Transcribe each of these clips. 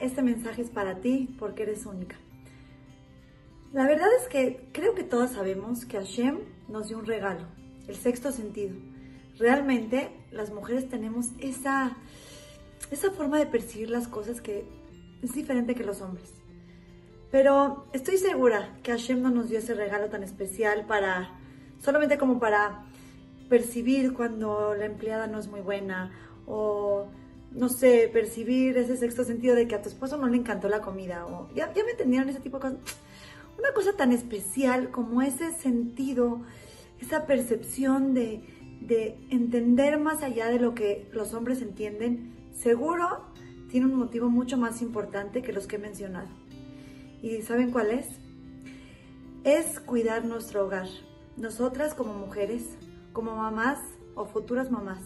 este mensaje es para ti porque eres única. La verdad es que creo que todos sabemos que Hashem nos dio un regalo, el sexto sentido. Realmente las mujeres tenemos esa, esa forma de percibir las cosas que es diferente que los hombres. Pero estoy segura que Hashem no nos dio ese regalo tan especial para, solamente como para percibir cuando la empleada no es muy buena o, no sé, percibir ese sexto sentido de que a tu esposo no le encantó la comida o ya, ya me entendieron ese tipo de cosas. Una cosa tan especial como ese sentido, esa percepción de, de entender más allá de lo que los hombres entienden, seguro tiene un motivo mucho más importante que los que he mencionado. ¿Y saben cuál es? Es cuidar nuestro hogar. Nosotras como mujeres, como mamás o futuras mamás,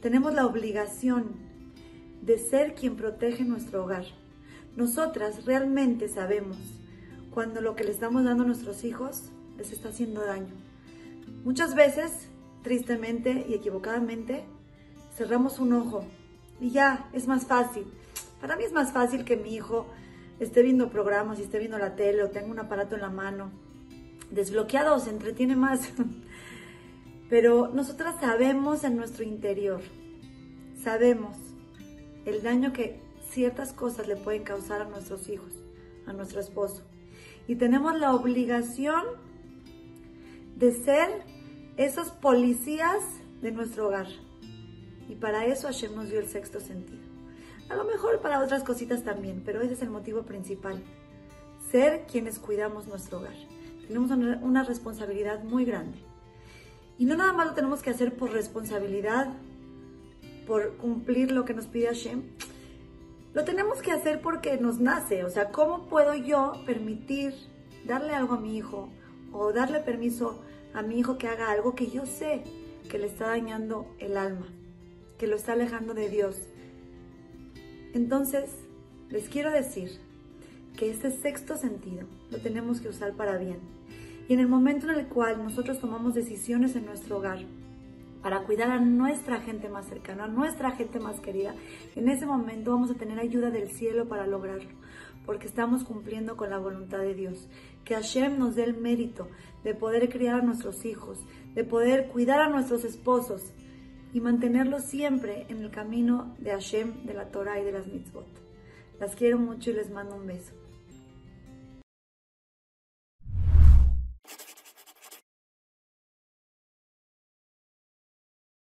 tenemos la obligación de ser quien protege nuestro hogar. Nosotras realmente sabemos cuando lo que le estamos dando a nuestros hijos les está haciendo daño. Muchas veces, tristemente y equivocadamente, cerramos un ojo y ya, es más fácil. Para mí es más fácil que mi hijo esté viendo programas y esté viendo la tele o tenga un aparato en la mano. Desbloqueado se entretiene más. Pero nosotras sabemos en nuestro interior, sabemos el daño que ciertas cosas le pueden causar a nuestros hijos, a nuestro esposo. Y tenemos la obligación de ser esos policías de nuestro hogar. Y para eso Hashem nos dio el sexto sentido. A lo mejor para otras cositas también, pero ese es el motivo principal. Ser quienes cuidamos nuestro hogar. Tenemos una responsabilidad muy grande. Y no nada más lo tenemos que hacer por responsabilidad, por cumplir lo que nos pide Hashem. Lo tenemos que hacer porque nos nace. O sea, ¿cómo puedo yo permitir darle algo a mi hijo o darle permiso a mi hijo que haga algo que yo sé que le está dañando el alma? que lo está alejando de Dios. Entonces, les quiero decir que este sexto sentido lo tenemos que usar para bien. Y en el momento en el cual nosotros tomamos decisiones en nuestro hogar para cuidar a nuestra gente más cercana, a nuestra gente más querida, en ese momento vamos a tener ayuda del cielo para lograrlo, porque estamos cumpliendo con la voluntad de Dios. Que Hashem nos dé el mérito de poder criar a nuestros hijos, de poder cuidar a nuestros esposos, y mantenerlos siempre en el camino de Hashem, de la Torah y de las mitzvot. Las quiero mucho y les mando un beso.